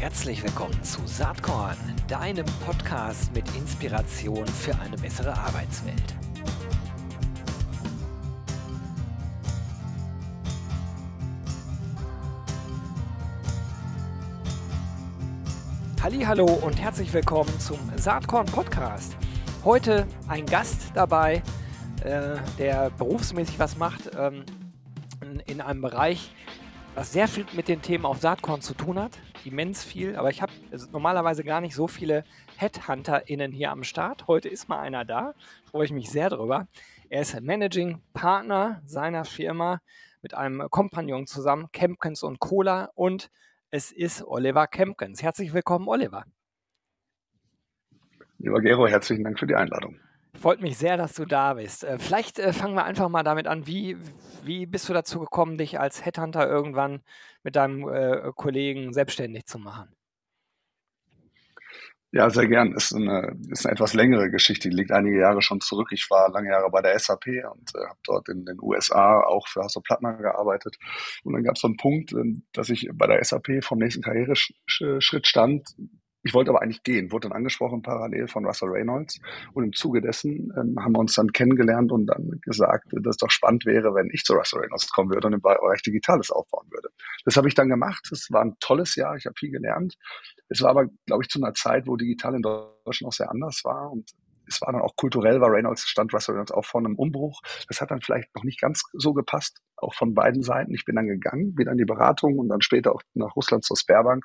Herzlich willkommen zu Saatkorn, deinem Podcast mit Inspiration für eine bessere Arbeitswelt. Hallo und herzlich willkommen zum Saatkorn Podcast. Heute ein Gast dabei, äh, der berufsmäßig was macht ähm, in, in einem Bereich, was sehr viel mit den Themen auf Saatkorn zu tun hat. Immens viel, aber ich habe normalerweise gar nicht so viele HeadhunterInnen hier am Start. Heute ist mal einer da, freue ich mich sehr drüber. Er ist Managing Partner seiner Firma mit einem Kompagnon zusammen, Kempkens und Cola und es ist Oliver Kempkens. Herzlich willkommen, Oliver. Lieber Gero, herzlichen Dank für die Einladung. Freut mich sehr, dass du da bist. Äh, vielleicht äh, fangen wir einfach mal damit an. Wie, wie bist du dazu gekommen, dich als Headhunter irgendwann mit deinem äh, Kollegen selbstständig zu machen? Ja, sehr gern. Ist eine, ist eine etwas längere Geschichte, die liegt einige Jahre schon zurück. Ich war lange Jahre bei der SAP und äh, habe dort in den USA auch für Hasso Plattner gearbeitet. Und dann gab es so einen Punkt, äh, dass ich bei der SAP vom nächsten Karriereschritt stand, ich wollte aber eigentlich gehen, wurde dann angesprochen parallel von Russell Reynolds. Und im Zuge dessen ähm, haben wir uns dann kennengelernt und dann gesagt, dass es doch spannend wäre, wenn ich zu Russell Reynolds kommen würde und im Bereich Digitales aufbauen würde. Das habe ich dann gemacht. Es war ein tolles Jahr. Ich habe viel gelernt. Es war aber, glaube ich, zu einer Zeit, wo digital in Deutschland auch sehr anders war und es war dann auch kulturell, war Reynolds stand Russell Reynolds auch vor einem Umbruch. Das hat dann vielleicht noch nicht ganz so gepasst, auch von beiden Seiten. Ich bin dann gegangen, wieder in die Beratung und dann später auch nach Russland zur Sperrbank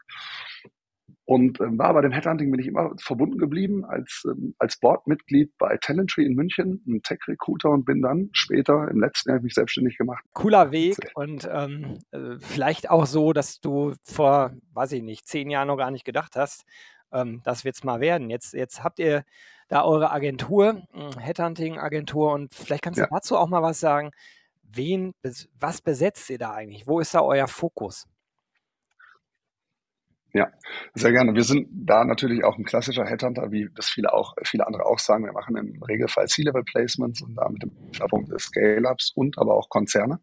und äh, war bei dem Headhunting bin ich immer verbunden geblieben als, ähm, als Boardmitglied bei Talentry in München, ein Tech-Recruiter und bin dann später im letzten Jahr mich selbstständig gemacht. Cooler Weg und ähm, äh, vielleicht auch so, dass du vor, weiß ich nicht, zehn Jahren noch gar nicht gedacht hast, ähm, das wird es mal werden. Jetzt, jetzt habt ihr da eure Agentur, hm, Headhunting-Agentur und vielleicht kannst du ja. dazu auch mal was sagen. Wen, was besetzt ihr da eigentlich? Wo ist da euer Fokus? Ja, sehr gerne. Wir sind da natürlich auch ein klassischer Headhunter, wie das viele auch, viele andere auch sagen. Wir machen im Regelfall C-Level-Placements und da mit dem Schwerpunkt des Scale-Ups und aber auch Konzerne.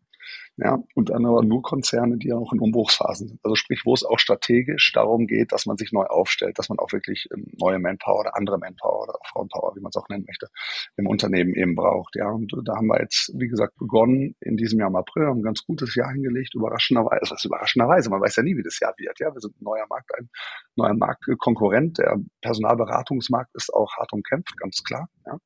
Ja, und dann aber nur Konzerne, die ja auch in Umbruchsphasen sind. Also sprich, wo es auch strategisch darum geht, dass man sich neu aufstellt, dass man auch wirklich ähm, neue Manpower oder andere Manpower oder Frauenpower, wie man es auch nennen möchte, im Unternehmen eben braucht. Ja, und da haben wir jetzt, wie gesagt, begonnen in diesem Jahr im April, haben ein ganz gutes Jahr hingelegt, überraschenderweise, also überraschenderweise, man weiß ja nie, wie das Jahr wird. Ja, wir sind ein neuer Markt, ein neuer Marktkonkurrent. Der Personalberatungsmarkt ist auch hart umkämpft, ganz klar. Ja.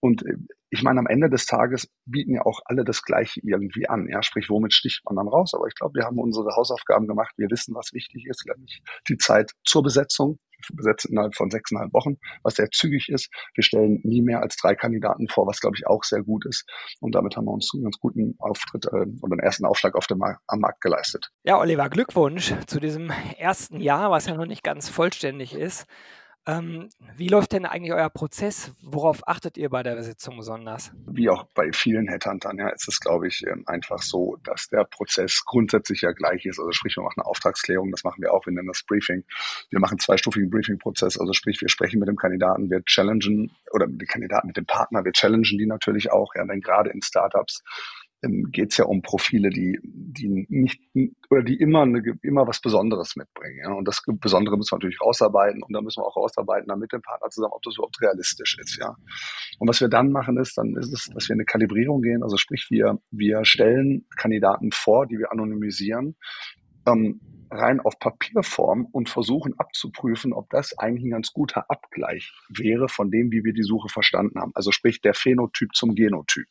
Und äh, ich meine, am Ende des Tages bieten ja auch alle das Gleiche irgendwie an. Ja, sprich, womit sticht man dann raus? Aber ich glaube, wir haben unsere Hausaufgaben gemacht. Wir wissen, was wichtig ist, nämlich die Zeit zur Besetzung. Wir besetzen innerhalb von sechseinhalb Wochen, was sehr zügig ist. Wir stellen nie mehr als drei Kandidaten vor, was glaube ich auch sehr gut ist. Und damit haben wir uns einen ganz guten Auftritt äh, und einen ersten Aufschlag auf dem Mar am Markt geleistet. Ja, Oliver, Glückwunsch zu diesem ersten Jahr, was ja noch nicht ganz vollständig ist. Ähm, wie läuft denn eigentlich euer Prozess? Worauf achtet ihr bei der Besetzung besonders? Wie auch bei vielen Headhuntern, ja, ist es, glaube ich, ähm, einfach so, dass der Prozess grundsätzlich ja gleich ist. Also sprich, wir machen eine Auftragsklärung, das machen wir auch, wir nennen das Briefing. Wir machen einen zweistufigen Briefing-Prozess, also sprich, wir sprechen mit dem Kandidaten, wir challengen, oder mit dem Kandidaten, mit dem Partner, wir challengen die natürlich auch, ja, denn gerade in Startups ähm, geht es ja um Profile, die, die nicht oder die immer eine, immer was Besonderes mitbringen. Ja? Und das Besondere müssen wir natürlich rausarbeiten und da müssen wir auch rausarbeiten, dann mit dem Partner zusammen, ob das überhaupt realistisch ist. Ja. Und was wir dann machen ist, dann ist es, dass wir eine Kalibrierung gehen. Also sprich, wir, wir stellen Kandidaten vor, die wir anonymisieren. Ähm, rein auf Papierform und versuchen abzuprüfen, ob das eigentlich ein ganz guter Abgleich wäre von dem, wie wir die Suche verstanden haben. Also sprich der Phänotyp zum Genotyp.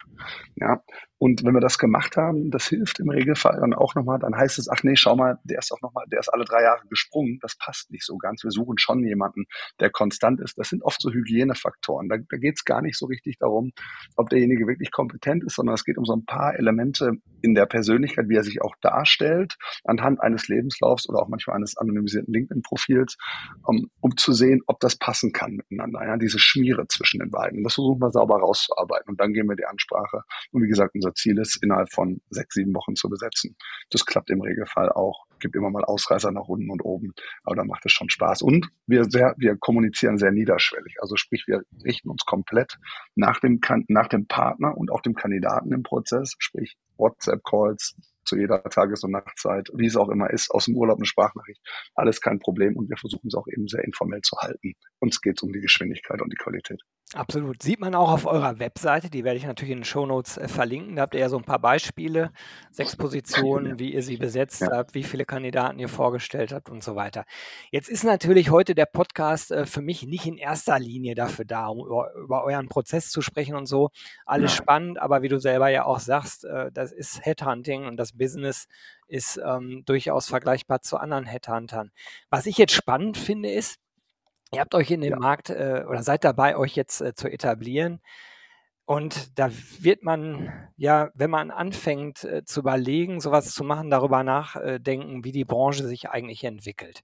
Ja, und wenn wir das gemacht haben, das hilft im Regelfall dann auch nochmal, dann heißt es, ach nee, schau mal, der ist auch nochmal, der ist alle drei Jahre gesprungen, das passt nicht so ganz. Wir suchen schon jemanden, der konstant ist. Das sind oft so Hygienefaktoren. Da, da geht es gar nicht so richtig darum, ob derjenige wirklich kompetent ist, sondern es geht um so ein paar Elemente in der Persönlichkeit, wie er sich auch darstellt, anhand eines Lebenslaufs oder auch manchmal eines anonymisierten LinkedIn-Profils, um, um zu sehen, ob das passen kann miteinander. Ja, diese Schmiere zwischen den beiden. Das versuchen wir sauber rauszuarbeiten. Und dann gehen wir die Ansprache. Und wie gesagt, unser Ziel ist, innerhalb von sechs, sieben Wochen zu besetzen. Das klappt im Regelfall auch. Gibt immer mal Ausreißer nach unten und oben, aber da macht es schon Spaß. Und wir sehr, wir kommunizieren sehr niederschwellig. Also sprich, wir richten uns komplett nach dem, nach dem Partner und auch dem Kandidaten im Prozess, sprich WhatsApp-Calls, zu jeder Tages- und Nachtzeit, wie es auch immer ist, aus dem Urlaub eine Sprachnachricht, alles kein Problem und wir versuchen es auch eben sehr informell zu halten. Uns geht es um die Geschwindigkeit und die Qualität. Absolut. Sieht man auch auf eurer Webseite, die werde ich natürlich in den Shownotes äh, verlinken. Da habt ihr ja so ein paar Beispiele, sechs Positionen, wie ihr sie besetzt ja. habt, wie viele Kandidaten ihr vorgestellt habt und so weiter. Jetzt ist natürlich heute der Podcast äh, für mich nicht in erster Linie dafür da, um über, über euren Prozess zu sprechen und so. Alles ja. spannend, aber wie du selber ja auch sagst, äh, das ist Headhunting und das Business ist ähm, durchaus vergleichbar zu anderen Headhuntern. Was ich jetzt spannend finde, ist, Ihr habt euch in den ja. Markt äh, oder seid dabei, euch jetzt äh, zu etablieren. Und da wird man, ja, wenn man anfängt äh, zu überlegen, sowas zu machen, darüber nachdenken, wie die Branche sich eigentlich entwickelt.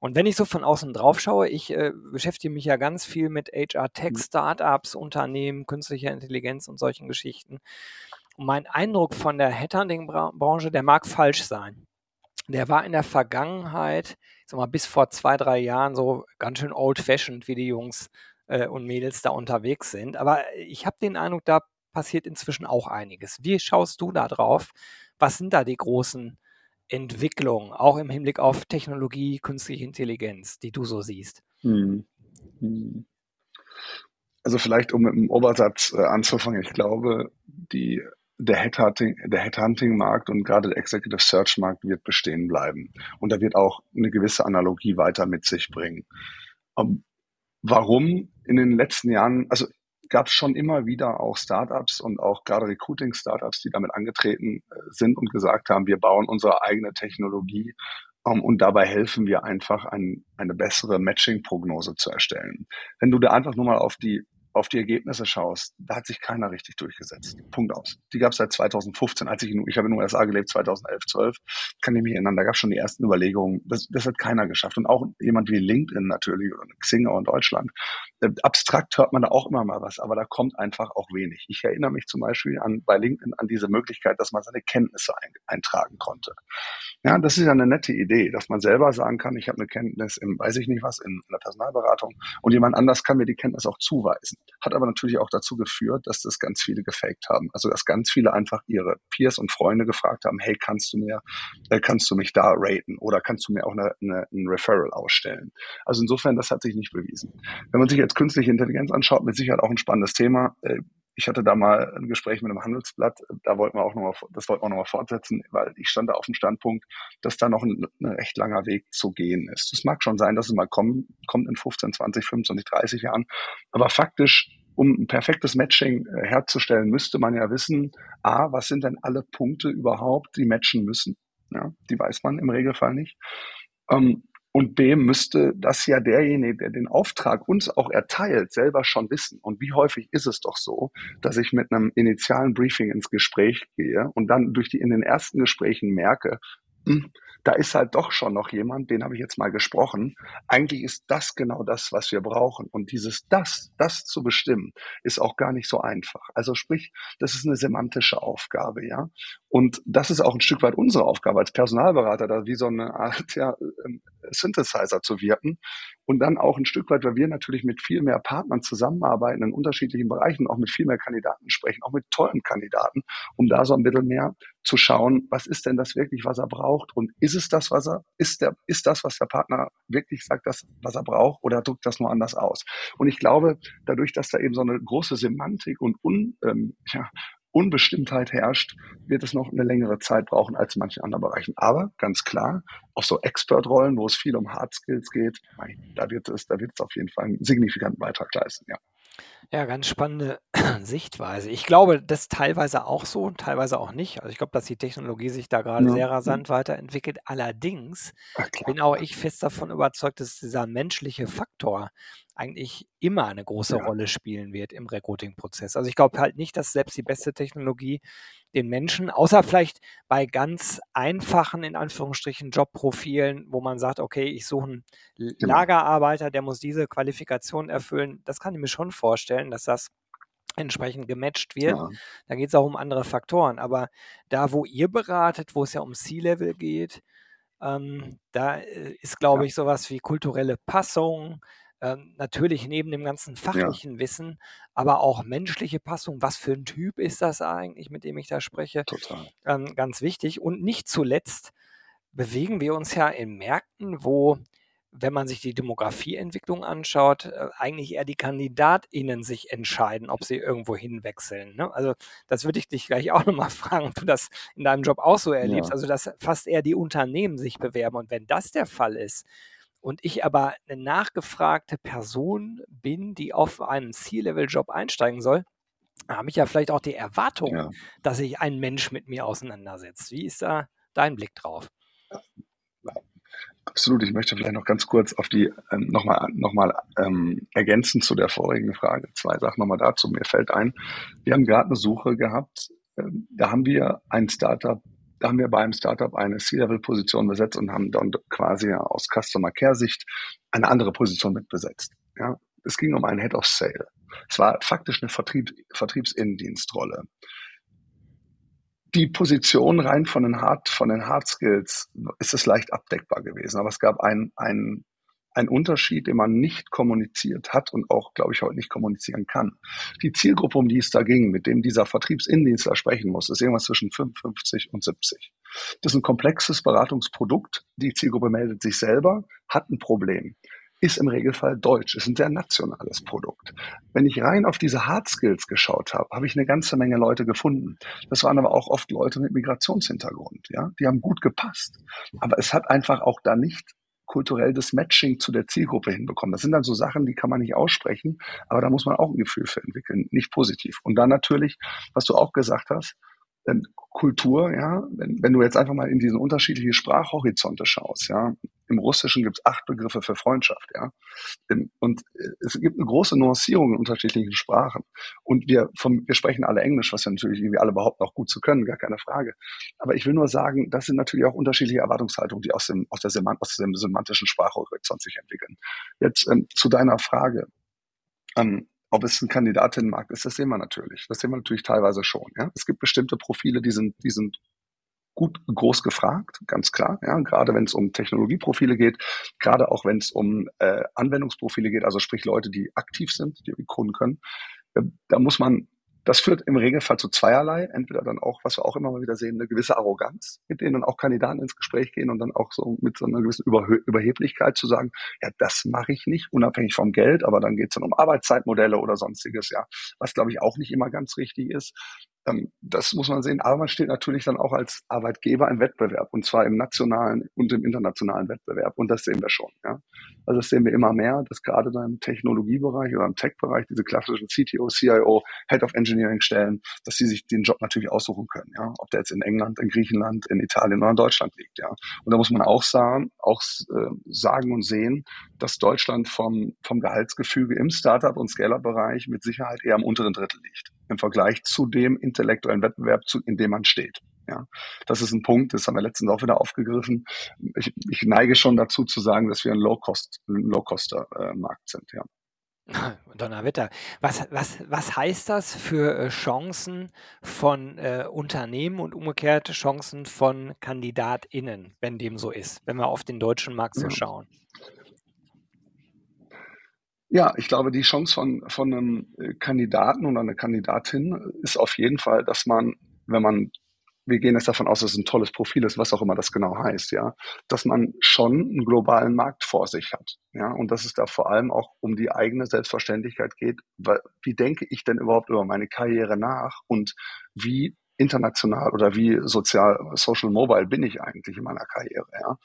Und wenn ich so von außen drauf schaue, ich äh, beschäftige mich ja ganz viel mit HR-Tech, mhm. Startups, Unternehmen, künstlicher Intelligenz und solchen Geschichten. Und mein Eindruck von der Headhunting-Branche, der mag falsch sein der war in der Vergangenheit, sag mal, bis vor zwei, drei Jahren so ganz schön old-fashioned, wie die Jungs äh, und Mädels da unterwegs sind. Aber ich habe den Eindruck, da passiert inzwischen auch einiges. Wie schaust du da drauf? Was sind da die großen Entwicklungen, auch im Hinblick auf Technologie, künstliche Intelligenz, die du so siehst? Hm. Hm. Also vielleicht, um mit dem Obersatz äh, anzufangen, ich glaube, die der Headhunting, der Headhunting-Markt und gerade der Executive Search-Markt wird bestehen bleiben. Und da wird auch eine gewisse Analogie weiter mit sich bringen. Um, ähm, warum in den letzten Jahren, also gab es schon immer wieder auch Startups und auch gerade Recruiting-Startups, die damit angetreten äh, sind und gesagt haben, wir bauen unsere eigene Technologie um, und dabei helfen wir einfach, ein, eine bessere Matching-Prognose zu erstellen. Wenn du da einfach nur mal auf die auf die Ergebnisse schaust, da hat sich keiner richtig durchgesetzt. Punkt aus. Die gab es seit 2015, als ich in, ich habe in den USA gelebt, 2011, 12, kann ich mich erinnern, da gab es schon die ersten Überlegungen. Das, das hat keiner geschafft. Und auch jemand wie LinkedIn natürlich oder Xing auch in Deutschland. Äh, abstrakt hört man da auch immer mal was, aber da kommt einfach auch wenig. Ich erinnere mich zum Beispiel an bei LinkedIn an diese Möglichkeit, dass man seine Kenntnisse ein, eintragen konnte. Ja, das ist ja eine nette Idee, dass man selber sagen kann, ich habe eine Kenntnis im, weiß ich nicht was, in, in der Personalberatung und jemand anders kann mir die Kenntnis auch zuweisen. Hat aber natürlich auch dazu geführt, dass das ganz viele gefaked haben. Also dass ganz viele einfach ihre Peers und Freunde gefragt haben, hey, kannst du mir, äh, kannst du mich da raten oder kannst du mir auch eine, eine, ein Referral ausstellen? Also insofern, das hat sich nicht bewiesen. Wenn man sich jetzt künstliche Intelligenz anschaut, mit Sicherheit auch ein spannendes Thema. Äh, ich hatte da mal ein Gespräch mit einem Handelsblatt, da wollten wir auch nochmal, das wollten wir nochmal fortsetzen, weil ich stand da auf dem Standpunkt, dass da noch ein, ein, recht langer Weg zu gehen ist. Es mag schon sein, dass es mal kommen, kommt in 15, 20, 25, 30 Jahren, aber faktisch um ein perfektes Matching äh, herzustellen, müsste man ja wissen, a, was sind denn alle Punkte überhaupt, die matchen müssen? Ja, die weiß man im Regelfall nicht. Ähm, und B müsste das ja derjenige, der den Auftrag uns auch erteilt, selber schon wissen. Und wie häufig ist es doch so, dass ich mit einem initialen Briefing ins Gespräch gehe und dann durch die in den ersten Gesprächen merke, hm, da ist halt doch schon noch jemand, den habe ich jetzt mal gesprochen. Eigentlich ist das genau das, was wir brauchen. Und dieses das, das zu bestimmen, ist auch gar nicht so einfach. Also sprich, das ist eine semantische Aufgabe, ja. Und das ist auch ein Stück weit unsere Aufgabe als Personalberater, da wie so eine Art ja, ähm, Synthesizer zu wirken. Und dann auch ein Stück weit, weil wir natürlich mit viel mehr Partnern zusammenarbeiten in unterschiedlichen Bereichen, auch mit viel mehr Kandidaten sprechen, auch mit tollen Kandidaten, um da so ein bisschen mehr zu schauen, was ist denn das wirklich, was er braucht und ist es das, was er, ist der, ist das, was der Partner wirklich sagt, das, was er braucht oder drückt das nur anders aus? Und ich glaube, dadurch, dass da eben so eine große Semantik und un, ähm, ja, Unbestimmtheit herrscht, wird es noch eine längere Zeit brauchen als in manchen anderen Bereichen. Aber ganz klar, auch so Expert-Rollen, wo es viel um Hard Skills geht, da wird es, da wird es auf jeden Fall einen signifikanten Beitrag leisten, ja. Ja, ganz spannende Sichtweise. Ich glaube, das teilweise auch so und teilweise auch nicht. Also ich glaube, dass die Technologie sich da gerade Ja. sehr rasant weiterentwickelt. Allerdings Ach bin auch ich fest davon überzeugt, dass dieser menschliche Faktor eigentlich immer eine große Ja. Rolle spielen wird im Recruiting-Prozess. Also ich glaube halt nicht, dass selbst die beste Technologie den Menschen, außer vielleicht bei ganz einfachen, in Anführungsstrichen, Jobprofilen, wo man sagt, okay, ich suche einen Genau. Lagerarbeiter, der muss diese Qualifikation erfüllen. Das kann ich mir schon vorstellen, dass das entsprechend gematcht wird. Ja. Da geht es auch um andere Faktoren. Aber da, wo ihr beratet, wo es ja um C-Level geht, ähm, da äh, ist, glaube Ja. ich, sowas wie kulturelle Passung, ähm, natürlich neben dem ganzen fachlichen ja. Wissen, aber auch menschliche Passung. Was für ein Typ ist das eigentlich, mit dem ich da spreche? Total. Ähm, ganz wichtig. Und nicht zuletzt bewegen wir uns ja in Märkten, wo wenn man sich die Demografieentwicklung anschaut, äh, eigentlich eher die KandidatInnen sich entscheiden, ob sie irgendwo hinwechseln. Ne? Also das würde ich dich gleich auch nochmal fragen, ob du das in deinem Job auch so erlebst. Ja. Also dass fast eher die Unternehmen sich bewerben. Und wenn das der Fall ist und ich aber eine nachgefragte Person bin, die auf einen C-Level-Job einsteigen soll, habe ich ja vielleicht auch die Erwartung, ja. dass sich ein Mensch mit mir auseinandersetzt. Wie ist da dein Blick drauf? Absolut. Ich möchte vielleicht noch ganz kurz auf die ähm, nochmal noch mal, ähm, ergänzen zu der vorigen Frage. Zwei Sachen nochmal dazu. Mir fällt ein, wir haben gerade eine Suche gehabt. Ähm, da haben wir ein Startup, da haben wir bei einem Startup eine C-Level-Position besetzt und haben dann quasi aus Customer Care-Sicht eine andere Position mitbesetzt. Ja, es ging um einen Head of Sale. Es war faktisch eine Vertrieb, Vertriebsinnendienstrolle die Position rein von den Hard, von den Hard Skills ist es leicht abdeckbar gewesen. Aber es gab einen, einen, einen Unterschied, den man nicht kommuniziert hat und auch, glaube ich, heute nicht kommunizieren kann. Die Zielgruppe, um die es da ging, mit dem dieser Vertriebsinnendienstler sprechen muss, ist irgendwas zwischen 55 und 70. Das ist ein komplexes Beratungsprodukt. Die Zielgruppe meldet sich selber, hat ein Problem ist im Regelfall Deutsch. Ist ein sehr nationales Produkt. Wenn ich rein auf diese Hard Skills geschaut habe, habe ich eine ganze Menge Leute gefunden. Das waren aber auch oft Leute mit Migrationshintergrund. Ja, die haben gut gepasst. Aber es hat einfach auch da nicht kulturell das Matching zu der Zielgruppe hinbekommen. Das sind dann so Sachen, die kann man nicht aussprechen, aber da muss man auch ein Gefühl für entwickeln, nicht positiv. Und dann natürlich, was du auch gesagt hast, ähm, Kultur, ja, wenn, wenn du jetzt einfach mal in diesen unterschiedlichen Sprachhorizonte schaust, ja, im Russischen gibt es acht Begriffe für Freundschaft, ja, und äh, es gibt eine große Nuancierung in unterschiedlichen Sprachen und wir vom, wir sprechen alle Englisch, was wir natürlich irgendwie alle behaupten auch gut zu können, gar keine Frage. Aber ich will nur sagen, das sind natürlich auch unterschiedliche Erwartungshaltungen, die aus dem aus der Semant aus dem semantischen Sprachhorizont sich entwickeln. Jetzt ähm, zu deiner Frage. Ähm, ob es ein Kandidatinnenmarkt ist, das sehen wir natürlich. Das sehen wir natürlich teilweise schon. Ja? Es gibt bestimmte Profile, die sind, die sind gut groß gefragt, ganz klar. Ja, gerade wenn es um Technologieprofile geht, gerade auch wenn es um äh, Anwendungsprofile geht, also sprich Leute, die aktiv sind, die Kunden können. Da, da muss man das führt im Regelfall zu zweierlei. Entweder dann auch, was wir auch immer mal wieder sehen, eine gewisse Arroganz, mit denen dann auch Kandidaten ins Gespräch gehen und dann auch so mit so einer gewissen Überhö Überheblichkeit zu sagen, ja, das mache ich nicht, unabhängig vom Geld, aber dann geht es dann um Arbeitszeitmodelle oder sonstiges, ja, was glaube ich auch nicht immer ganz richtig ist. Ähm, das muss man sehen. Aber man steht natürlich dann auch als Arbeitgeber im Wettbewerb und zwar im nationalen und im internationalen Wettbewerb. Und das sehen wir schon. Ja. Also das sehen wir immer mehr, dass gerade dann im Technologiebereich oder im Tech-Bereich diese klassischen CTO, CIO, Head of Engineering Stellen, dass sie sich den Job natürlich aussuchen können. Ja. Ob der jetzt in England, in Griechenland, in Italien oder in Deutschland liegt. Ja. Und da muss man auch sagen, auch äh, sagen und sehen, dass Deutschland vom, vom Gehaltsgefüge im Startup- und Scale-Up-Bereich mit Sicherheit eher am unteren Drittel liegt im Vergleich zu dem intellektuellen Wettbewerb, zu, in dem man steht. Ja, das ist ein Punkt, das haben wir letztens auch wieder aufgegriffen. Ich, ich neige schon dazu zu sagen, dass wir ein Low-Cost, Low-Coster-Markt sind, ja. Donnerwetter. Was, was, was heißt das für äh, Chancen von äh, Unternehmen und umgekehrt Chancen von KandidatInnen, wenn dem so ist, wenn wir auf den deutschen Markt so ja. schauen? Ja, ich glaube, die Chance von, von einem äh, Kandidaten oder einer Kandidatin ist auf jeden Fall, dass man, wenn man, wir gehen jetzt davon aus, dass es ein tolles Profil ist, was auch immer das genau heißt, ja, dass man schon einen globalen Markt vor sich hat, ja, und dass es da vor allem auch um die eigene Selbstverständlichkeit geht, weil, wie denke ich denn überhaupt über meine Karriere nach und wie international oder wie sozial, social mobile bin ich eigentlich in meiner Karriere, ja.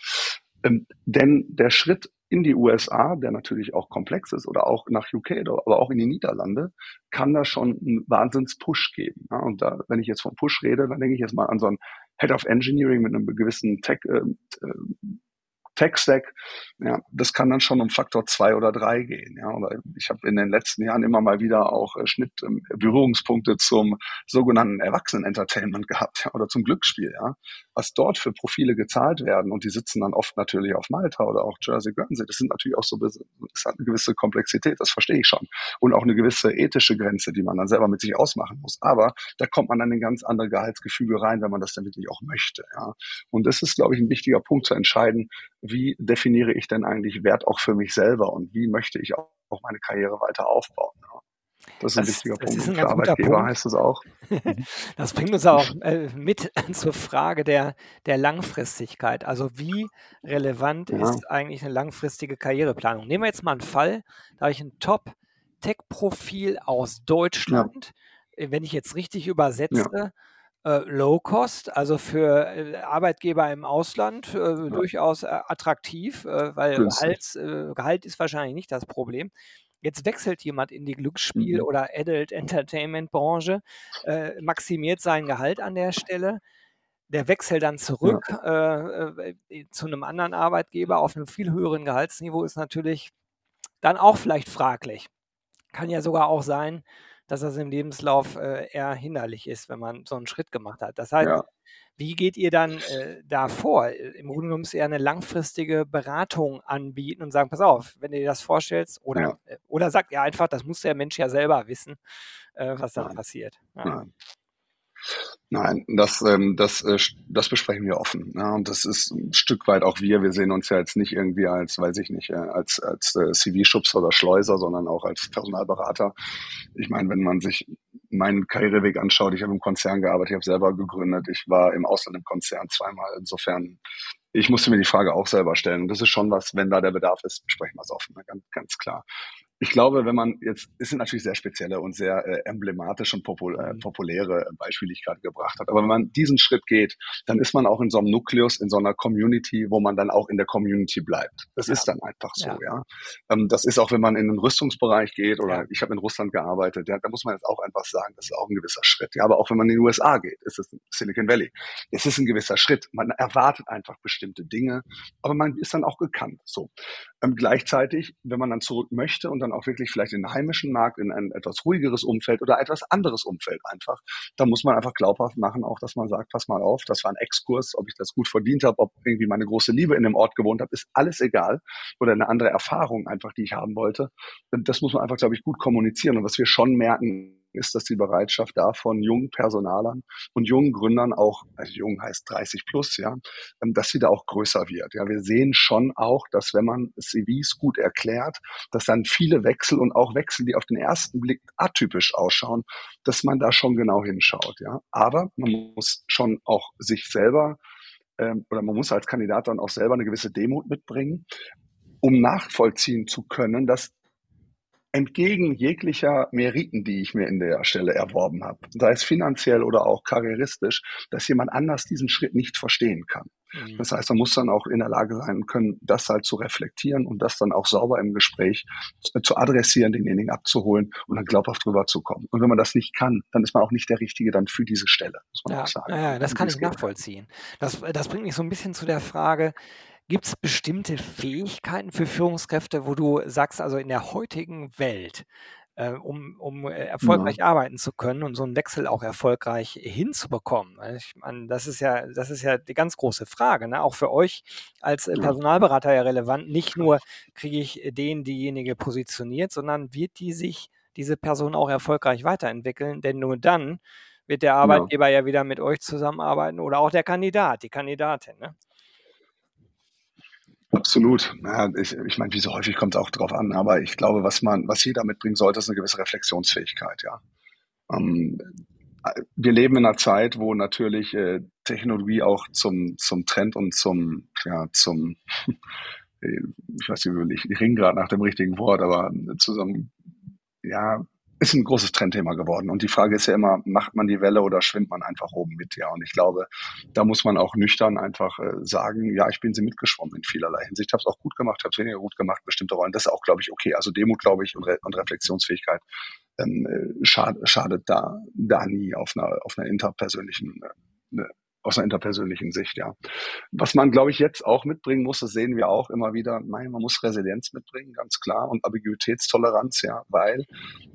Ähm, denn der Schritt in die USA, der natürlich auch komplex ist, oder auch nach UK, aber auch in die Niederlande, kann da schon einen Wahnsinns-Push geben. Ja, und da, wenn ich jetzt von Push rede, dann denke ich jetzt mal an so einen Head of Engineering mit einem gewissen Tech, äh, äh Tech-Stack, ja, das kann dann schon um Faktor zwei oder drei gehen. Ja, oder ich habe in den letzten Jahren immer mal wieder auch äh, Schnitt Berührungspunkte zum sogenannten Erwachsenen-Entertainment gehabt ja, oder zum Glücksspiel. Ja, was dort für Profile gezahlt werden und die sitzen dann oft natürlich auf Malta oder auch Jersey Guernsey. Das sind natürlich auch so das hat eine gewisse Komplexität, das verstehe ich schon und auch eine gewisse ethische Grenze, die man dann selber mit sich ausmachen muss. Aber da kommt man dann in ganz andere Gehaltsgefüge rein, wenn man das dann wirklich auch möchte. Ja, und das ist glaube ich ein wichtiger Punkt zu entscheiden wie definiere ich denn eigentlich Wert auch für mich selber und wie möchte ich auch meine Karriere weiter aufbauen. Ja. Das ist ein das, wichtiger das Punkt. Ist ein für Arbeitgeber Punkt. heißt es auch. das bringt uns auch äh, mit zur Frage der, der Langfristigkeit. Also wie relevant ja. ist eigentlich eine langfristige Karriereplanung? Nehmen wir jetzt mal einen Fall, da habe ich ein Top-Tech-Profil aus Deutschland. Ja. Äh, wenn ich jetzt richtig übersetze, Low Cost, also für äh, Arbeitgeber im Ausland äh, ja. durchaus äh, attraktiv, äh, weil Gehalts, äh, Gehalt ist wahrscheinlich nicht das Problem. Jetzt wechselt jemand in die Glücksspiel- mhm. oder Adult Entertainment Branche, maximiert sein Gehalt an der Stelle. Der Wechsel dann zurück ja. zu einem anderen Arbeitgeber auf einem viel höheren Gehaltsniveau ist natürlich dann auch vielleicht fraglich. Kann ja sogar auch sein, dass das im Lebenslauf äh, eher hinderlich ist, wenn man so einen Schritt gemacht hat. Das heißt, ja. wie geht ihr dann äh, da vor? Im Grunde genommen ist eher eine langfristige Beratung anbieten und sagen, pass auf, wenn du dir das vorstellst, oder, ja. äh, oder sagt ihr einfach, das muss der Mensch ja selber wissen, äh, was da passiert. Ja. Nein, das, ähm, das, äh, das besprechen wir offen. Ja, und das ist ein Stück weit auch wir. Wir sehen uns ja jetzt nicht irgendwie als, weiß ich nicht, äh, als, als äh, CV-Schubser oder Schleuser, sondern auch als Personalberater. Ich meine, wenn man sich meinen Karriereweg anschaut, ich habe im Konzern gearbeitet, ich habe selber gegründet, ich war im Ausland im Konzern zweimal. Insofern, ich musste mir die Frage auch selber stellen. das ist schon was, wenn da der Bedarf ist, besprechen wir es offen, ganz, ganz klar ich glaube, wenn man jetzt, es sind natürlich sehr spezielle und sehr äh, emblematische und popul äh, mhm. populäre Beispiele, die ich gerade gebracht habe. Aber wenn man diesen Schritt geht, dann ist man auch in so einem Nukleus, in so einer Community, wo man dann auch in der Community bleibt. Das ja. ist dann einfach so, ja. ja. Ähm, das ist auch, wenn man in den Rüstungsbereich geht oder ja. ich habe in Russland gearbeitet, ja, da muss man jetzt auch einfach sagen, das ist auch ein gewisser Schritt. Ja, aber auch wenn man in die USA geht, ist es Silicon Valley. Es ist ein gewisser Schritt. Man erwartet einfach bestimmte Dinge, aber man ist dann auch gekannt. So. Ähm, gleichzeitig, wenn man dann zurück möchte und dann auch wirklich vielleicht in den heimischen Markt, in ein etwas ruhigeres Umfeld oder etwas anderes Umfeld einfach, da muss man einfach glaubhaft machen, auch dass man sagt, pass mal auf, das war ein Exkurs, ob ich das gut verdient habe, ob irgendwie meine große Liebe in dem Ort gewohnt habe, ist alles egal. Oder eine andere Erfahrung einfach, die ich haben wollte. Das muss man einfach, glaube ich, gut kommunizieren. Und was wir schon merken, ist, dass die Bereitschaft da von jungen Personalern und jungen Gründern auch, also jung heißt 30 plus, ja, ähm, dass sie da auch größer wird. Ja, wir sehen schon auch, dass wenn man CVs gut erklärt, dass dann viele Wechsel und auch Wechsel, die auf den ersten Blick atypisch ausschauen, dass man da schon genau hinschaut. Ja, aber man muss schon auch sich selber ähm, oder man muss als Kandidat dann auch selber eine gewisse Demut mitbringen, um nachvollziehen zu können, dass entgegen jeglicher Meriten, die ich mir in der Stelle erworben habe, sei es finanziell oder auch karrieristisch, dass jemand anders diesen Schritt nicht verstehen kann. Mhm. Das heißt, man muss dann auch in der Lage sein können, das halt zu reflektieren und das dann auch sauber im Gespräch zu adressieren, denjenigen abzuholen und dann glaubhaft rüberzukommen. Und wenn man das nicht kann, dann ist man auch nicht der Richtige dann für diese Stelle, muss man ja, auch sagen. Ja, das kann ich nachvollziehen. Das, das bringt mich so ein bisschen zu der Frage, Gibt es bestimmte Fähigkeiten für Führungskräfte, wo du sagst, also in der heutigen Welt, äh, um, um äh, erfolgreich ja. arbeiten zu können und so einen Wechsel auch erfolgreich hinzubekommen? Ich meine, das ist ja, das ist ja die ganz große Frage, ne? auch für euch als äh, Personalberater ja relevant. Nicht nur kriege ich den, diejenige positioniert, sondern wird die sich, diese Person auch erfolgreich weiterentwickeln, denn nur dann wird der Arbeitgeber ja. ja wieder mit euch zusammenarbeiten oder auch der Kandidat, die Kandidatin. Ne? Absolut. Ja, ich, ich meine, wie so häufig kommt es auch drauf an, aber ich glaube, was man, was jeder mitbringen sollte, ist eine gewisse Reflexionsfähigkeit, ja. Ähm, wir leben in einer Zeit, wo natürlich äh, Technologie auch zum, zum Trend und zum, ja, zum, ich weiß nicht, ich, ringe gerade nach dem richtigen Wort, aber zu so einem, ja, ist ein großes Trendthema geworden. Und die Frage ist ja immer, macht man die Welle oder schwimmt man einfach oben mit? Ja, und ich glaube, da muss man auch nüchtern einfach äh, sagen, ja, ich bin sie mitgeschwommen in vielerlei Hinsicht. Habe es auch gut gemacht, habe es weniger gut gemacht, bestimmte Rollen. Das ist auch, glaube ich, okay. Also Demut, glaube ich, und, Re und Reflexionsfähigkeit ähm, äh, schad, schadet da, da nie auf einer, auf einer interpersönlichen äh, aus einer interpersönlichen Sicht, ja. Was man, glaube ich, jetzt auch mitbringen muss, das sehen wir auch immer wieder, nein, man muss Resilienz mitbringen, ganz klar, und Ambiguitätstoleranz, ja, weil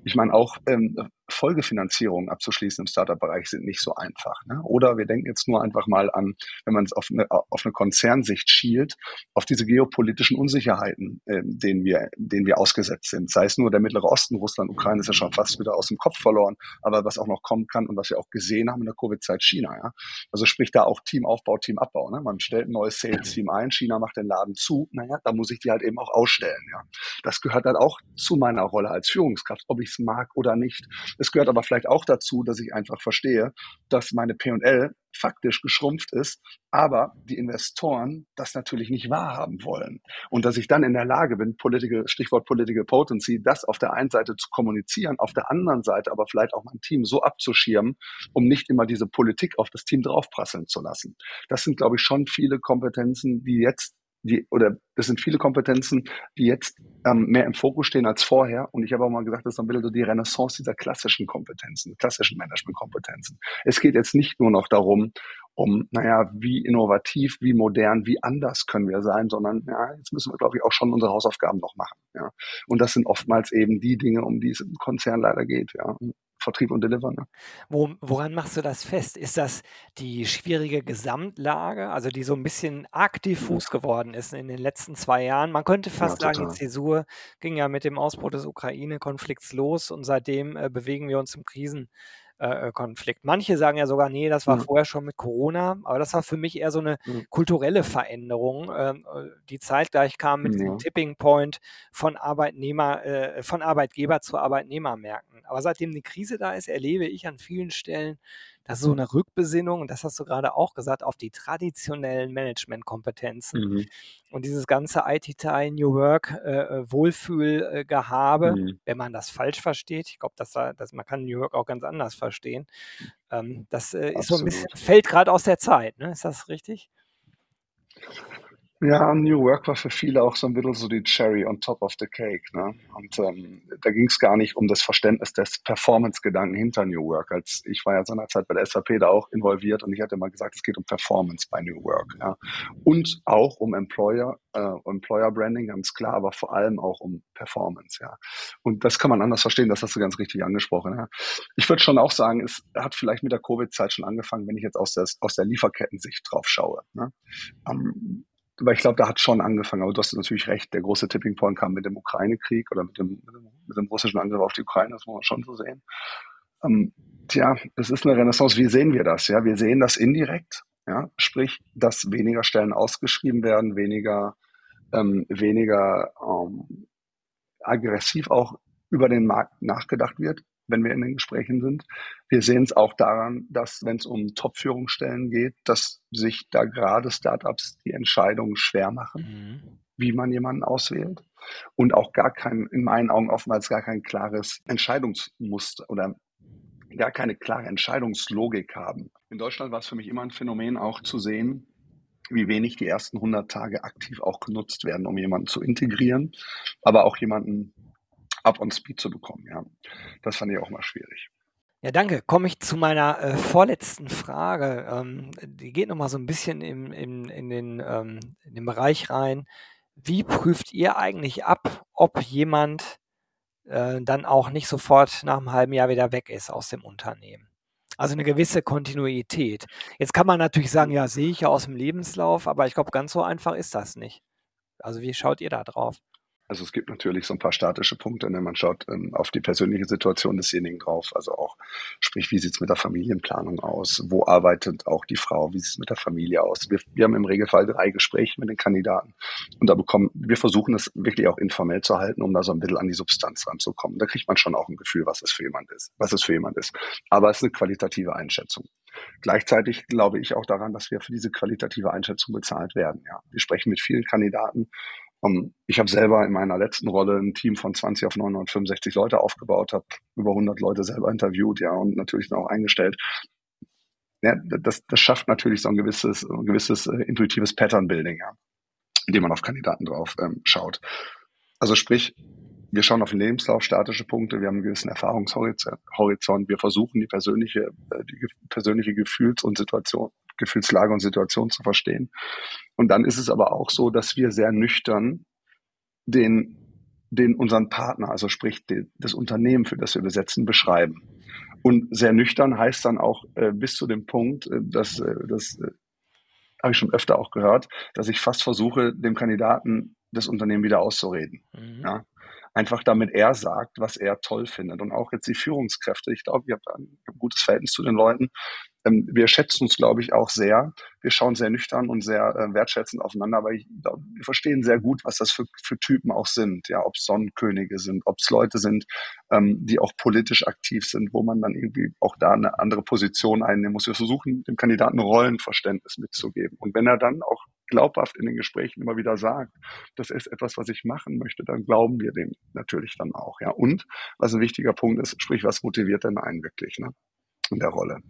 ich meine auch ähm, Folgefinanzierungen abzuschließen im Startup-Bereich sind nicht so einfach. Ne? Oder wir denken jetzt nur einfach mal an, wenn man es auf eine, auf eine Konzernsicht schielt, auf diese geopolitischen Unsicherheiten, äh, denen wir, denen wir ausgesetzt sind. Sei es nur der Mittlere Osten, Russland, Ukraine ist ja schon fast wieder aus dem Kopf verloren, aber was auch noch kommen kann und was wir auch gesehen haben in der Covid-Zeit China. Ja? Also sprich da auch Teamaufbau, Teamabbau. Ne? Man stellt ein neues Sales-Team ein, China macht den Laden zu, naja, da muss ich die halt eben auch ausstellen. Ja? Das gehört halt auch zu meiner Rolle als Führungskraft, ob ich es mag oder nicht. Es gehört aber vielleicht auch dazu, dass ich einfach verstehe, dass meine P&L faktisch geschrumpft ist, aber die Investoren das natürlich nicht wahrhaben wollen. Und dass ich dann in der Lage bin, political, Stichwort Political Potency, das auf der einen Seite zu kommunizieren, auf der anderen Seite aber vielleicht auch mein Team so abzuschirmen, um nicht immer diese Politik auf das Team draufprasseln zu lassen. Das sind, glaube ich, schon viele Kompetenzen, die jetzt die, oder das sind viele Kompetenzen, die jetzt ähm, mehr im Fokus stehen als vorher. Und ich habe auch mal gesagt, das ist ein bisschen so die Renaissance dieser klassischen Kompetenzen, klassischen Managementkompetenzen. Es geht jetzt nicht nur noch darum, um, naja, wie innovativ, wie modern, wie anders können wir sein, sondern ja, jetzt müssen wir, glaube ich, auch schon unsere Hausaufgaben noch machen. Ja. Und das sind oftmals eben die Dinge, um die es im Konzern leider geht. Ja. Vertrieb und Deliver. Ne? Wo, woran machst du das fest? Ist das die schwierige Gesamtlage, also die so ein bisschen arg diffus geworden ist in den letzten zwei Jahren? Man könnte fast ja, sagen, die Zäsur ging ja mit dem Ausbruch des Ukraine-Konflikts los und seitdem äh, bewegen wir uns im Krisen. Äh, äh, Konflikt. Manche sagen ja sogar, nee, das war mhm. vorher schon mit Corona, aber das war für mich eher so eine mhm. kulturelle Veränderung, ähm, äh, die zeitgleich kam mit ja. diesem Tipping Point von Arbeitnehmer, äh, von Arbeitgeber zu Arbeitnehmermärkten. Aber seitdem die Krise da ist, erlebe ich an vielen Stellen das ist so eine Rückbesinnung, und das hast du gerade auch gesagt, auf die traditionellen Managementkompetenzen. Mhm. Und dieses ganze IT-Teil, New Work, äh, äh Wohlfühlgehabe, mhm. wenn man das falsch versteht, ich glaube, dass, dass man kann New Work auch ganz anders verstehen. Ähm, das äh, ist so ein bisschen, fällt gerade aus der Zeit, ne? Ist das richtig? Ja, New Work war für viele auch so ein bisschen so die Cherry on top of the cake. Ne? Und ähm, da ging es gar nicht um das Verständnis des Performance-Gedanken hinter New Work. Als ich war ja seinerzeit bei der SAP da auch involviert und ich hatte mal gesagt, es geht um Performance bei New Work. Ja? Und auch um Employer, äh, Employer Branding, ganz klar, aber vor allem auch um Performance. Ja? Und das kann man anders verstehen, das hast du ganz richtig angesprochen. Ja? Ich würde schon auch sagen, es hat vielleicht mit der Covid-Zeit schon angefangen, wenn ich jetzt aus der, aus der Lieferkettensicht drauf schaue. Ne? Ähm, aber ich glaube, da hat schon angefangen. Aber du hast natürlich recht, der große Tipping Point kam mit dem Ukraine-Krieg oder mit dem, mit dem, russischen Angriff auf die Ukraine, das muss man schon so sehen. Ähm, tja, es ist eine Renaissance. Wie sehen wir das? Ja, wir sehen das indirekt. Ja, sprich, dass weniger Stellen ausgeschrieben werden, weniger, ähm, weniger ähm, aggressiv auch über den Markt nachgedacht wird wenn wir in den Gesprächen sind. Wir sehen es auch daran, dass wenn es um Top-Führungsstellen geht, dass sich da gerade Startups die Entscheidungen schwer machen, mhm. wie man jemanden auswählt und auch gar kein, in meinen Augen oftmals gar kein klares Entscheidungsmuster oder gar keine klare Entscheidungslogik haben. In Deutschland war es für mich immer ein Phänomen auch zu sehen, wie wenig die ersten 100 Tage aktiv auch genutzt werden, um jemanden zu integrieren, aber auch jemanden up on speed zu bekommen. Ja, das fand ich auch mal schwierig. Ja, danke. Komme ich zu meiner äh, vorletzten Frage. Ähm, die geht nochmal so ein bisschen im, im, in, den, ähm, in den Bereich rein. Wie prüft ihr eigentlich ab, ob jemand äh, dann auch nicht sofort nach einem halben Jahr wieder weg ist aus dem Unternehmen? Also eine gewisse Kontinuität. Jetzt kann man natürlich sagen, ja, sehe ich ja aus dem Lebenslauf, aber ich glaube, ganz so einfach ist das nicht. Also wie schaut ihr da drauf? Also es gibt natürlich so ein paar statische Punkte, ne? man schaut ähm, auf die persönliche Situation desjenigen drauf, also auch, sprich, wie sieht es mit der Familienplanung aus, wo arbeitet auch die Frau, wie sieht es mit der Familie aus. Wir, wir haben im Regelfall drei Gespräche mit den Kandidaten und da bekommen, wir versuchen es wirklich auch informell zu halten, um da so ein bisschen an die Substanz ranzukommen. Da kriegt man schon auch ein Gefühl, was es für jemand ist, was es für jemand ist. Aber es ist eine qualitative Einschätzung. Gleichzeitig glaube ich auch daran, dass wir für diese qualitative Einschätzung bezahlt werden. Ja. Wir sprechen mit vielen Kandidaten und ich habe selber in meiner letzten Rolle ein Team von 20 auf 965 Leute aufgebaut, habe über 100 Leute selber interviewt, ja, und natürlich dann auch eingestellt. Ja, das, das schafft natürlich so ein gewisses, ein gewisses äh, intuitives Pattern-Building, ja, indem man auf Kandidaten drauf ähm, schaut. Also sprich, wir schauen auf den Lebenslauf, statische Punkte, wir haben einen gewissen Erfahrungshorizont, wir versuchen die persönliche, äh, die persönliche Gefühls- und Situation, Gefühlslage und Situation zu verstehen. Und dann ist es aber auch so, dass wir sehr nüchtern den den unseren Partner, also sprich die, das Unternehmen, für das wir besetzen, beschreiben. Und sehr nüchtern heißt dann auch äh, bis zu dem Punkt, äh, dass äh, das äh, habe ich schon öfter auch gehört, dass ich fast versuche, dem Kandidaten das Unternehmen wieder auszureden. Mhm. Ja? Einfach damit er sagt, was er toll findet. Und auch jetzt die Führungskräfte. Ich glaube, ihr habt ein gutes Verhältnis zu den Leuten. Ähm, wir schätzen uns, glaube ich, auch sehr. Wir schauen sehr nüchtern und sehr äh, wertschätzend aufeinander, aber ich glaube, wir verstehen sehr gut, was das für, für Typen auch sind. Ja, ob es Sonnenkönige sind, ob es Leute sind, ähm, die auch politisch aktiv sind, wo man dann irgendwie auch da eine andere Position einnehmen muss. Wir versuchen, dem Kandidaten Rollenverständnis mitzugeben. Und wenn er dann auch glaubhaft in den Gesprächen immer wieder sagt, das ist etwas, was ich machen möchte, dann glauben wir dem natürlich dann auch. Ja. Und was ein wichtiger Punkt ist, sprich, was motiviert denn einen wirklich ne, in der Rolle?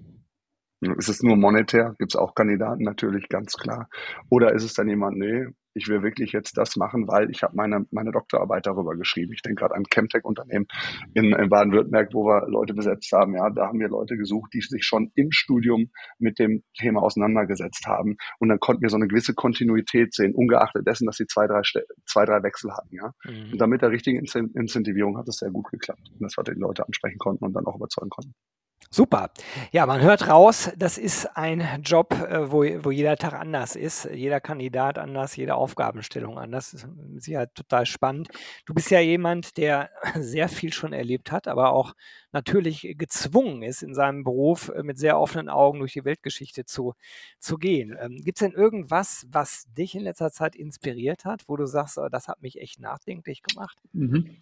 Ist es nur monetär? Gibt es auch Kandidaten natürlich, ganz klar. Oder ist es dann jemand, nee, ich will wirklich jetzt das machen, weil ich habe meine, meine Doktorarbeit darüber geschrieben. Ich denke gerade an Chemtech-Unternehmen in, in Baden-Württemberg, wo wir Leute besetzt haben. Ja, da haben wir Leute gesucht, die sich schon im Studium mit dem Thema auseinandergesetzt haben. Und dann konnten wir so eine gewisse Kontinuität sehen, ungeachtet dessen, dass sie zwei, drei, zwei, drei Wechsel hatten. Ja, mhm. und damit der richtigen Incentivierung hat es sehr gut geklappt. Und das, was die Leute ansprechen konnten und dann auch überzeugen konnten. Super. Ja, man hört raus, das ist ein Job, äh, wo, wo jeder Tag anders ist, jeder Kandidat anders, jede Aufgabenstellung anders. Das ist sicher total spannend. Du bist ja jemand, der sehr viel schon erlebt hat, aber auch natürlich gezwungen ist, in seinem Beruf äh, mit sehr offenen Augen durch die Weltgeschichte zu, zu gehen. Ähm, Gibt es denn irgendwas, was dich in letzter Zeit inspiriert hat, wo du sagst, oh, das hat mich echt nachdenklich gemacht? Mhm.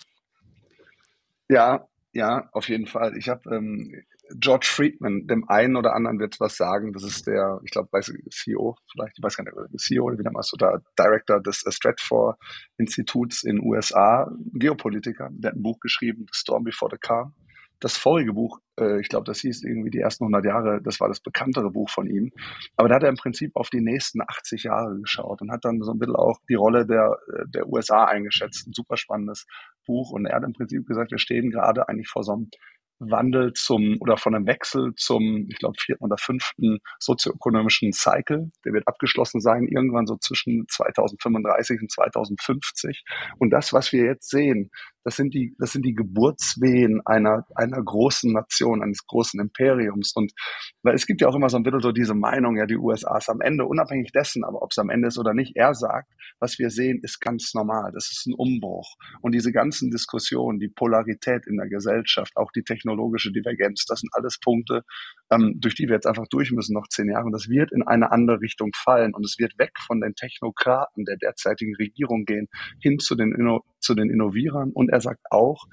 Ja, ja, auf jeden Fall. Ich habe ähm, George Friedman, dem einen oder anderen wird was sagen. Das ist der, ich glaube, CEO, vielleicht, ich weiß gar nicht, CEO oder wie der machst oder Director des Stratfor Instituts in USA, Geopolitiker, der hat ein Buch geschrieben, The Storm Before the Calm. Das vorige Buch, äh, ich glaube, das hieß irgendwie die ersten 100 Jahre, das war das bekanntere Buch von ihm. Aber da hat er im Prinzip auf die nächsten 80 Jahre geschaut und hat dann so ein bisschen auch die Rolle der, der USA eingeschätzt. Ein super spannendes Buch. Und er hat im Prinzip gesagt, wir stehen gerade eigentlich vor so einem Wandel zum oder von einem Wechsel zum, ich glaube, vierten oder fünften sozioökonomischen Cycle. Der wird abgeschlossen sein, irgendwann so zwischen 2035 und 2050. Und das, was wir jetzt sehen, das sind die, das sind die Geburtswehen einer, einer großen Nation, eines großen Imperiums. Und weil es gibt ja auch immer so ein bisschen so diese Meinung, ja, die USA ist am Ende, unabhängig dessen, aber ob es am Ende ist oder nicht, er sagt, was wir sehen, ist ganz normal. Das ist ein Umbruch. Und diese ganzen Diskussionen, die Polarität in der Gesellschaft, auch die technologische Divergenz, das sind alles Punkte, ähm, durch die wir jetzt einfach durch müssen, noch zehn Jahre. Und das wird in eine andere Richtung fallen. Und es wird weg von den Technokraten der derzeitigen Regierung gehen, hin zu den, Inno zu den Innovierern. Und er sagt auch,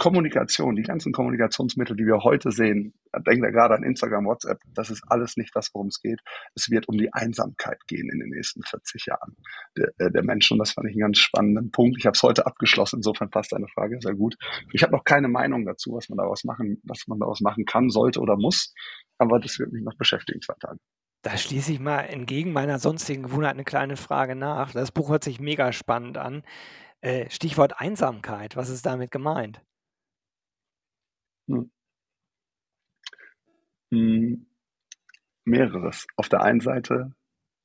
Kommunikation, die ganzen Kommunikationsmittel, die wir heute sehen, denkt er gerade an Instagram, WhatsApp, das ist alles nicht das, worum es geht. Es wird um die Einsamkeit gehen in den nächsten 40 Jahren der, äh, der Menschen. Und das fand ich einen ganz spannenden Punkt. Ich habe es heute abgeschlossen, insofern passt deine Frage sehr gut. Ich habe noch keine Meinung dazu, was man daraus machen, was man daraus machen kann, sollte oder muss. Aber das wird mich noch beschäftigen, zwei Tage. Da schließe ich mal entgegen meiner sonstigen Gewohnheit eine kleine Frage nach. Das Buch hört sich mega spannend an. Äh, Stichwort Einsamkeit, was ist damit gemeint? Hm. Hm. Mehreres. Auf der einen Seite,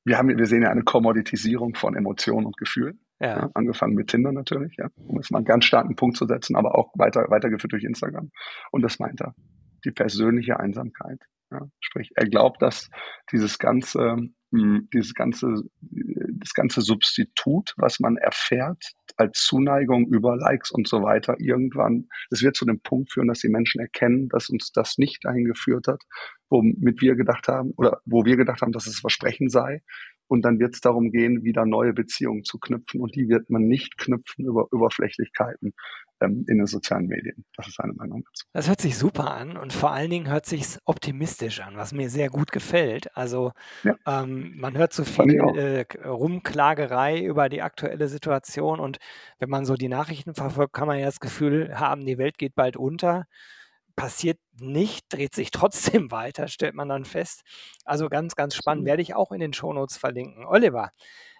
wir, haben, wir sehen ja eine Kommoditisierung von Emotionen und Gefühlen. Ja. Ja, angefangen mit Tinder natürlich, ja, um jetzt mal einen ganz starken Punkt zu setzen, aber auch weiter, weitergeführt durch Instagram. Und das meint er. Die persönliche Einsamkeit. Ja, sprich, er glaubt, dass dieses ganze, hm, dieses ganze, das ganze Substitut, was man erfährt als Zuneigung über Likes und so weiter, irgendwann, es wird zu dem Punkt führen, dass die Menschen erkennen, dass uns das nicht dahin geführt hat, womit wir gedacht haben oder wo wir gedacht haben, dass es Versprechen sei. Und dann wird es darum gehen, wieder neue Beziehungen zu knüpfen. Und die wird man nicht knüpfen über Oberflächlichkeiten, ähm, in den sozialen Medien. Das ist eine Meinung dazu. Das hört sich super an und vor allen Dingen hört sich optimistisch an, was mir sehr gut gefällt. Also ja. ähm, man hört so viel äh, Rumklagerei über die aktuelle Situation und wenn man so die Nachrichten verfolgt, kann man ja das Gefühl haben, die Welt geht bald unter passiert nicht, dreht sich trotzdem weiter, stellt man dann fest. Also ganz, ganz spannend, werde ich auch in den Shownotes verlinken. Oliver,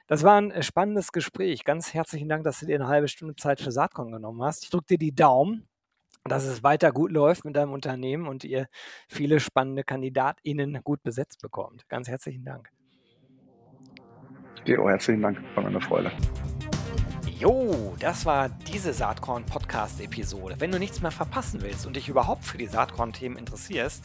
das war ein äh, spannendes Gespräch. Ganz herzlichen Dank, dass du dir eine halbe Stunde Zeit für Saatkorn genommen hast. Ich drücke dir die Daumen, dass es weiter gut läuft mit deinem Unternehmen und ihr viele spannende KandidatInnen gut besetzt bekommt. Ganz herzlichen Dank. Dir auch herzlichen Dank, war meine Freude. Jo, das war diese Saatkorn-Podcast-Episode. Wenn du nichts mehr verpassen willst und dich überhaupt für die Saatkorn-Themen interessierst,